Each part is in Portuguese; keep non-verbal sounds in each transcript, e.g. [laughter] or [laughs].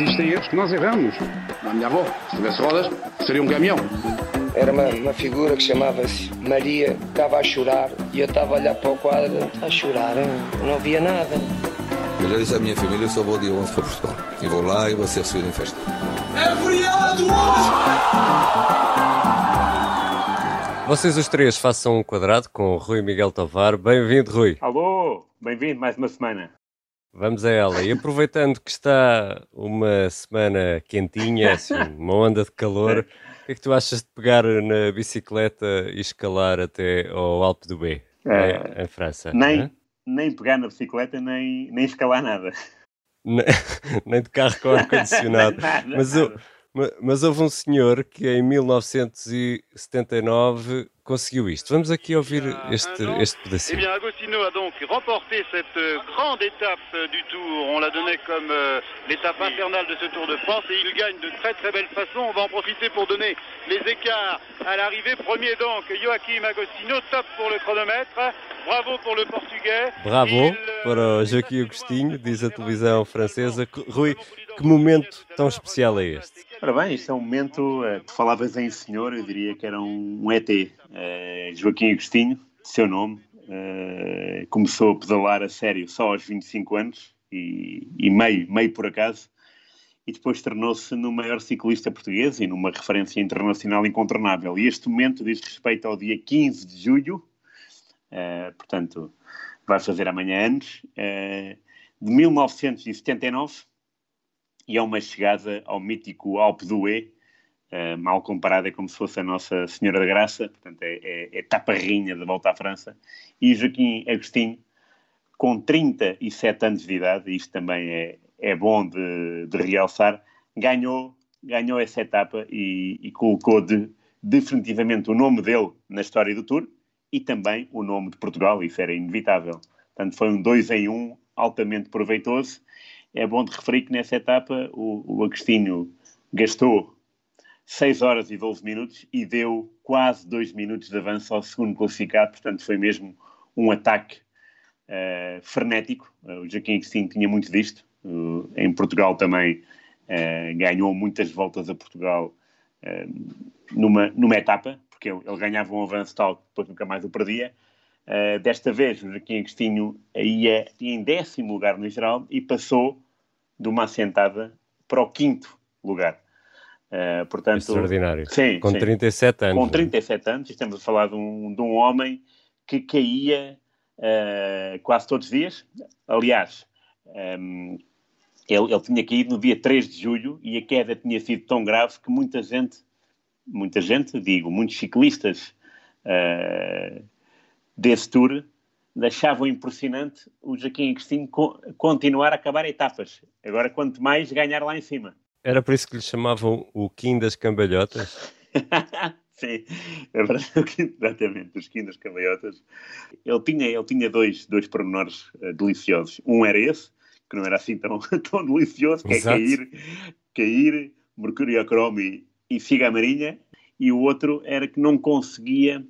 Existem erros que nós erramos. A minha avó, se tivesse rodas, seria um caminhão. Era uma, uma figura que chamava-se Maria, estava a chorar e eu estava a olhar para o quadro, a chorar, não via nada. Eu já disse à minha família, eu só vou dia 11 para Portugal. E vou lá e vou ser recebido em festa. É feriado hoje! Vocês os três façam um quadrado com o Rui Miguel Tovar. Bem-vindo, Rui. Alô, bem-vindo mais uma semana. Vamos a ela. E aproveitando que está uma semana quentinha, assim, uma onda de calor, o que é que tu achas de pegar na bicicleta e escalar até ao Alpe do B, É, em França? Nem, nem pegar na bicicleta, nem, nem escalar nada. Ne- [laughs] Nem de carro com ar-condicionado. [laughs] Mas, eu- nada. ma- mas houve um senhor que em 1979 conseguiu isto. Vamos aqui ouvir este, este Eh pedacinho. bien, Agostino a donc remporté cette euh, grande étape euh, du Tour. On la donnait comme euh, l'étape infernale de ce Tour de France et il gagne de très très belle façon. On va en profiter pour donner les écarts à l'arrivée. Premier donc, Joachim Agostino, top pour le chronomètre. Bravo pour le Portugais. Bravo para o Joaquim Agostinho, diz a televisão francesa. Rui, que momento tão especial é este? Ora bem, isto é um momento, eh, tu falavas em senhor, eu diria que era um, ET. Eh, Joaquim Agostinho, seu nome, eh, começou a pedalar a sério só aos 25 anos e, e meio, meio por acaso, e depois tornou-se no maior ciclista português e numa referência internacional incontornável. E este momento diz respeito ao dia 15 de julho, eh, portanto, vai fazer amanhã anos, eh, de 1979, e é uma chegada ao mítico Alpe d'Huez, eh, mal comparada é como se fosse a Nossa Senhora da Graça, portanto é, é, é tapa-rainha da volta à França, e Joaquim Agostinho, com 37 anos de idade, isto também é, é bom de, de realçar, ganhou, ganhou essa etapa e, e colocou de- definitivamente o nome dele na história do Tour e também o nome de Portugal, isso era inevitável. Portanto, foi um 2 em 1 altamente proveitoso. É bom de referir que nessa etapa o, o Agostinho gastou 6 horas e 12 minutos e deu quase 2 minutos de avanço ao segundo classificado, portanto foi mesmo um ataque eh, frenético. Eh, o Joaquim Agostinho tinha muito disto. Uh, em Portugal também eh, ganhou muitas voltas a Portugal numa, numa etapa, porque ele, ele ganhava um avanço tal que depois nunca mais o perdia. Uh, desta vez, o Joaquim Agostinho ia em décimo lugar no geral e passou de uma assentada para o quinto lugar. Uh, portanto, Extraordinário. Sim, Com sim. 37 anos. Com 37 anos, estamos a falar de um, de um homem que caía uh, quase todos os dias. Aliás, um, ele, ele tinha caído no dia 3 de julho e a queda tinha sido tão grave que muita gente, muita gente, digo, muitos ciclistas uh, desse tour achavam impressionante o Joaquim Agostinho co- continuar a acabar etapas. Agora, quanto mais ganhar lá em cima. Era por isso que lhe chamavam o Kim das Cambalhotas? [laughs] Sim, é verdade, o [laughs] Kim- exatamente, os Kim das Cambalhotas. Ele tinha, ele tinha dois, dois pormenores eh, deliciosos. Um era esse, que não era assim tão, [laughs] tão delicioso, que Exato. é cair, cair, mercúrio cromo e, e figa marinha. E o outro era que não conseguia,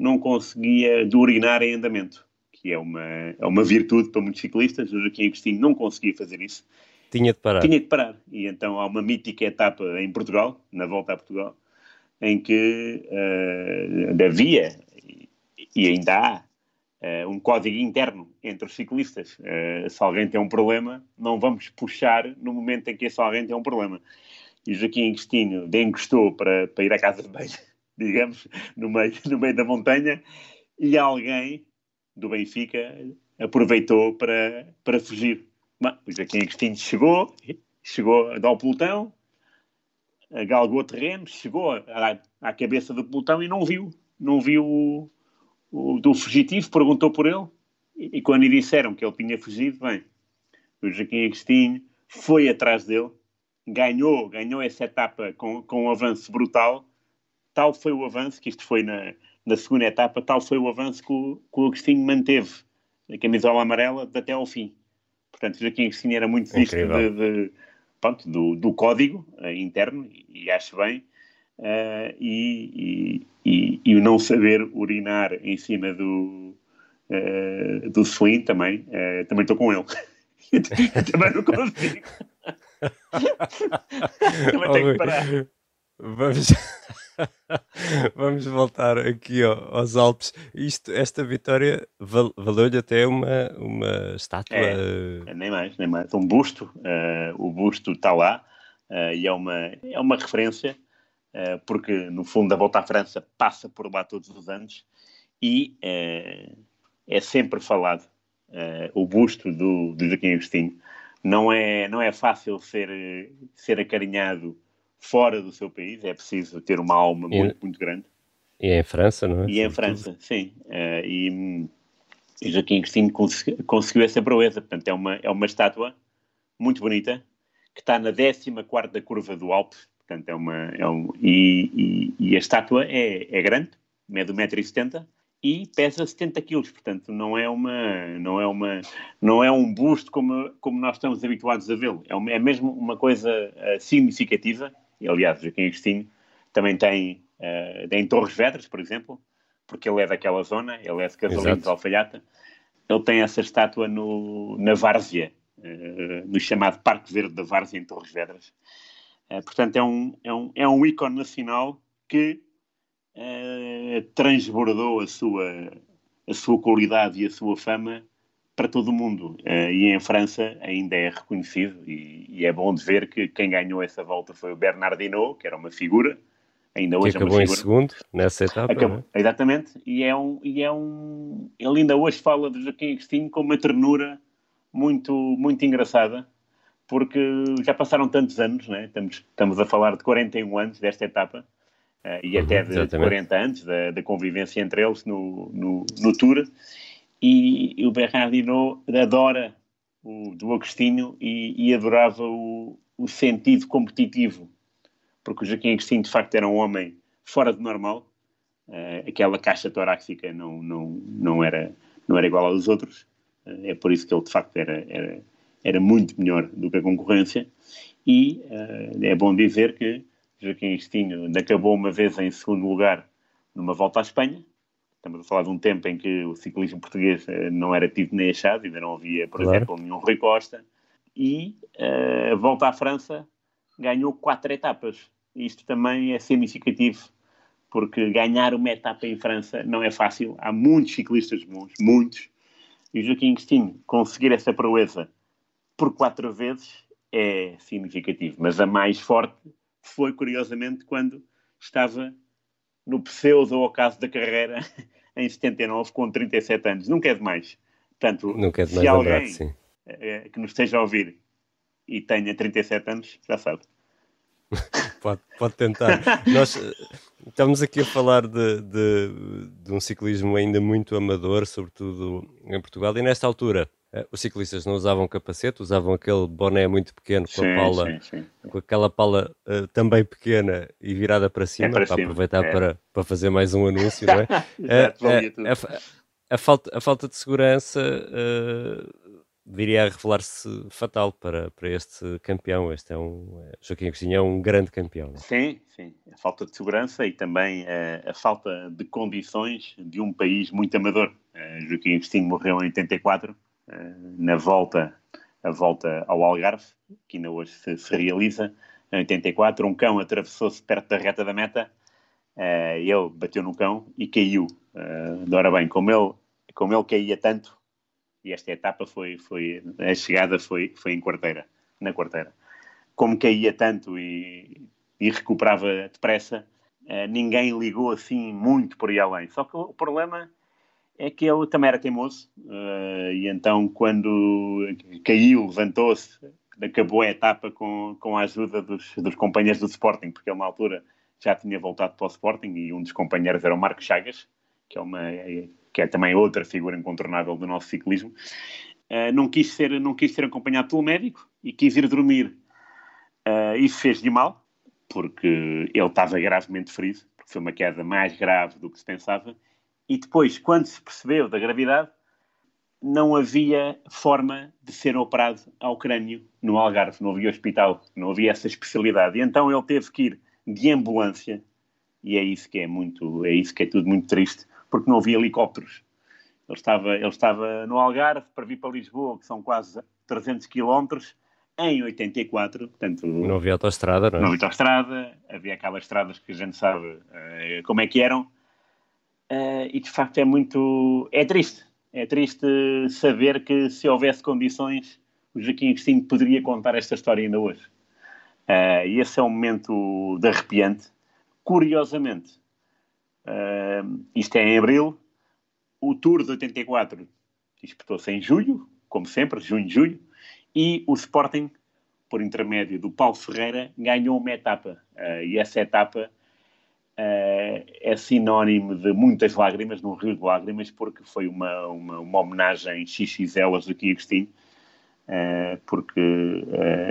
não conseguia de urinar em andamento, que é uma, é uma virtude para muitos ciclistas. O Joaquim Agostinho não conseguia fazer isso Tinha de parar. tinha que parar. E então há uma mítica etapa em Portugal, na volta a Portugal, em que eh, havia e- ainda há eh, um código interno entre os ciclistas. Eh, se alguém tem um problema, não vamos puxar no momento em que esse alguém tem um problema. E o Joaquim Agostinho encostou para, para ir à casa de banho, digamos, no meio, no meio da montanha, e alguém do Benfica aproveitou para, para fugir. O Joaquim Agostinho chegou, chegou ao pelotão, galgou terreno, chegou à, à cabeça do pelotão e não viu. Não viu o, o do fugitivo, perguntou por ele. E, e quando lhe disseram que ele tinha fugido, bem, o Joaquim Agostinho foi atrás dele, ganhou, ganhou essa etapa com, com um avanço brutal. Tal foi o avanço, que isto foi na, na segunda etapa, tal foi o avanço que o, que o Agostinho manteve, a camisola amarela, até ao fim. Portanto, o Joaquim Agostinho era muito visto de, de- pronto, do, do código eh, interno, e acho bem, eh, e, e, e, e o não saber urinar em cima do, eh, do swing também, também estou com ele. [laughs] Também não consigo. [laughs] Também tenho que parar. Vamos, [laughs] vamos voltar aqui ao- aos Alpes. Isto, esta vitória val- valeu-lhe até uma, uma estátua. É, Nem mais, nem mais. Um busto, eh, o busto está lá eh, e é uma, é uma referência, eh, porque no fundo a volta à França passa por lá todos os anos e é sempre falado o busto do, do Joaquim Agostinho. Não é, não é fácil ser, ser acarinhado fora do seu país, é preciso ter uma alma E- muito, muito grande. E é em França, não é? E em França, sim. Eh, e, e Joaquim Agostinho consegui- conseguiu essa proeza. Portanto, é uma, é uma estátua muito bonita que está na 14 da curva do Alpe. Portanto, é uma, é um, e, e- e a estátua é, é grande, mede 1,70m e pesa 70 kg. Portanto, não é, uma, não é, uma, não é um busto como, como nós estamos habituados a vê-lo. É, uma- é mesmo uma coisa eh, significativa. E, aliás, Joaquim Agostinho também tem eh, em Torres Vedras, por exemplo, porque ele é daquela zona, ele é de Casalinhos Alfaiata. Ele tem essa estátua no, na Várzea, eh, no chamado Parque Verde da Várzea, em Torres Vedras. Eh, portanto, é um, é, um, é um ícone nacional que transbordou a sua, a sua qualidade e a sua fama para todo o mundo. Eh, e em França ainda é reconhecido e, e é bom de ver que quem ganhou essa volta foi o Bernard Hinault, que era uma figura, ainda Que hoje é uma acabou em figura. segundo nessa etapa. Acabou- não é? Exatamente, e é, um, e é um. Ele ainda hoje fala de Joaquim Agostinho com uma ternura muito, muito engraçada, porque já passaram tantos anos, né? estamos, estamos a falar de 41 anos desta etapa, eh, e Uhum, até de, de exatamente. 40 anos da, da convivência entre eles no, no, no Tour, e, o Bernardino adora o do Agostinho e, e adorava o, o sentido competitivo, porque o Joaquim Agostinho de facto era um homem fora de normal, eh, aquela caixa torácica não, não, não, era, não era igual aos outros, Eh, é por isso que ele de facto era, era, era muito melhor do que a concorrência, e eh, é bom dizer que Joaquim Agostinho acabou uma vez em segundo lugar numa volta à Espanha, Estamos a falar de um tempo em que o ciclismo português eh, não era tido nem achado, ainda não havia, por Claro. exemplo, nenhum Rui Costa. E eh, a volta à França ganhou quatro etapas. Isto também é significativo, porque ganhar uma etapa em França não é fácil. Há muitos ciclistas bons, muitos. E o Joaquim Agostinho conseguir essa proeza por quatro vezes é significativo. Mas a mais forte foi, curiosamente, quando estava no pseudo ocaso da carreira [laughs] em 79, com 37 anos. Nunca é demais. Portanto, Nunca é se demais lembrar, alguém sim. eh, que nos esteja a ouvir e tenha 37 anos, já sabe. [laughs] Pode, pode tentar. Nós eh, estamos aqui a falar de, de, de um ciclismo ainda muito amador, sobretudo em Portugal, e nesta altura eh, os ciclistas não usavam capacete, usavam aquele boné muito pequeno com, a pala, sim, sim. com aquela pala eh, também pequena e virada para cima, para para, cima, aproveitar é. para, para fazer mais um anúncio, não é? [laughs] Exato, Eh, eh, tudo. a, fa- a falta, a falta de segurança eh, viria a revelar-se fatal para, para este campeão. Este é um, eh, Joaquim Agostinho é um grande campeão. não é? Sim, sim. A falta de segurança e também eh, a falta de condições de um país muito amador. Eh, Joaquim Agostinho morreu em 84, eh, na volta, a volta ao Algarve, que ainda hoje se, se realiza. Em 84, um cão atravessou-se perto da reta da meta, eh, ele bateu no cão e caiu. Eh, ora bem, como ele, como ele caía tanto, e esta etapa foi, foi a chegada foi, foi em quarteira, na quarteira. Como caía tanto e, e recuperava depressa, eh, ninguém ligou assim muito por aí além. Só que o problema é que ele também era teimoso eh, e então quando caiu, levantou-se, acabou a etapa com, com a ajuda dos, dos companheiros do Sporting, porque ele na altura já tinha voltado para o Sporting e um dos companheiros era o Marco Chagas, que é, uma, que é também outra figura incontornável do nosso ciclismo. Eh, não, quis ser, não quis ser acompanhado pelo médico e quis ir dormir. Eh, isso fez-lhe mal, porque ele estava gravemente ferido, porque foi uma queda mais grave do que se pensava. E depois, quando se percebeu da gravidade, não havia forma de ser operado ao crânio no Algarve, não havia hospital, não havia essa especialidade. E então ele teve que ir de ambulância, e é isso que é muito, é isso que é tudo muito triste, porque não havia helicópteros. Ele estava, ele estava no Algarve para vir para Lisboa, que são quase 300 quilómetros, em 84, portanto... Não havia autoestrada, não é? Não havia autoestrada, havia aquelas estradas que a gente sabe uh, como é que eram, e de facto é muito... é triste. É triste saber que se houvesse condições, o Joaquim Agostinho poderia contar esta história ainda hoje. Uh, e esse é um momento de arrepiante. Curiosamente, isto é em abril, o Tour de 84 disputou-se em julho, como sempre, junho, julho, e o Sporting, por intermédio do Paulo Ferreira, ganhou uma etapa. Uh, e essa etapa uh, é sinónimo de muitas lágrimas, num rio de lágrimas, porque foi uma, uma, uma homenagem XXL a Joaquim Agostinho, uh, porque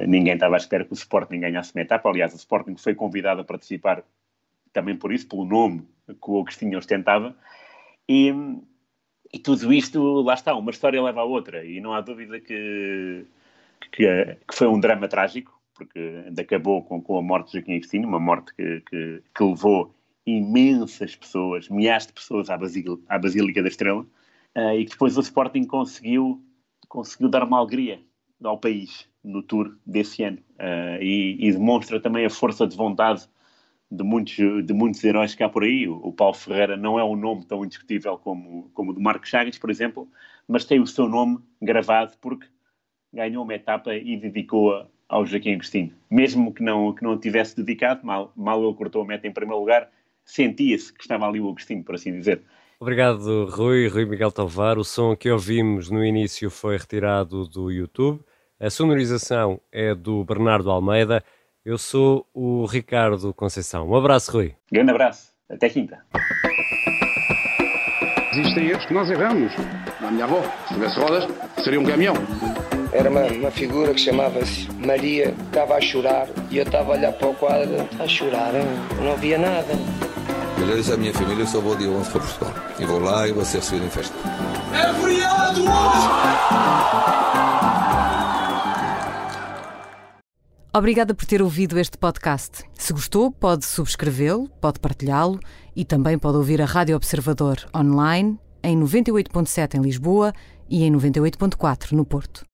ninguém estava à espera que o Sporting ganhasse uma etapa. Aliás, o Sporting foi convidado a participar também por isso, pelo nome que o Agostinho ostentava. E, e tudo isto, lá está, uma história leva a outra, e não há dúvida que, que, que foi um drama trágico, porque acabou com, com a morte de Joaquim Agostinho, uma morte que, que, que, levou imensas pessoas, milhares de pessoas à, Basílica, à Basílica da Estrela, uh, e que depois o Sporting conseguiu, conseguiu dar uma alegria ao país no Tour desse ano, uh, e, e demonstra também a força de vontade de muitos, de muitos heróis que há por aí. O, o, Paulo Ferreira não é um nome tão indiscutível como, como o do Marcos Chagas, por exemplo, mas tem o seu nome gravado porque ganhou uma etapa e dedicou-a ao Joaquim Agostinho. Mesmo que não, que não tivesse dedicado, mal, mal ele cortou a meta em primeiro lugar, sentia-se que estava ali o Agostinho, por assim dizer. Obrigado, Rui, Rui Miguel Tovar. O som que ouvimos no início foi retirado do YouTube. A sonorização é do Bernardo Almeida. Eu sou o Ricardo Conceição. Um abraço, Rui. Grande abraço. Até quinta. Existem erros que nós erramos. A minha avó, se tivesse rodas, seria um caminhão. Era uma, uma figura que chamava-se Maria, estava a chorar e eu estava a olhar para o quadro, a chorar, não via nada. Eu já disse à minha família, eu só vou dia 11 para Portugal. E vou lá e vou ser recebido em festa. É feriado! Obrigada por ter ouvido este podcast. Se gostou, pode subscrevê-lo, pode partilhá-lo e também pode ouvir a Rádio Observador online em 98.7 em Lisboa e em 98.4 no Porto.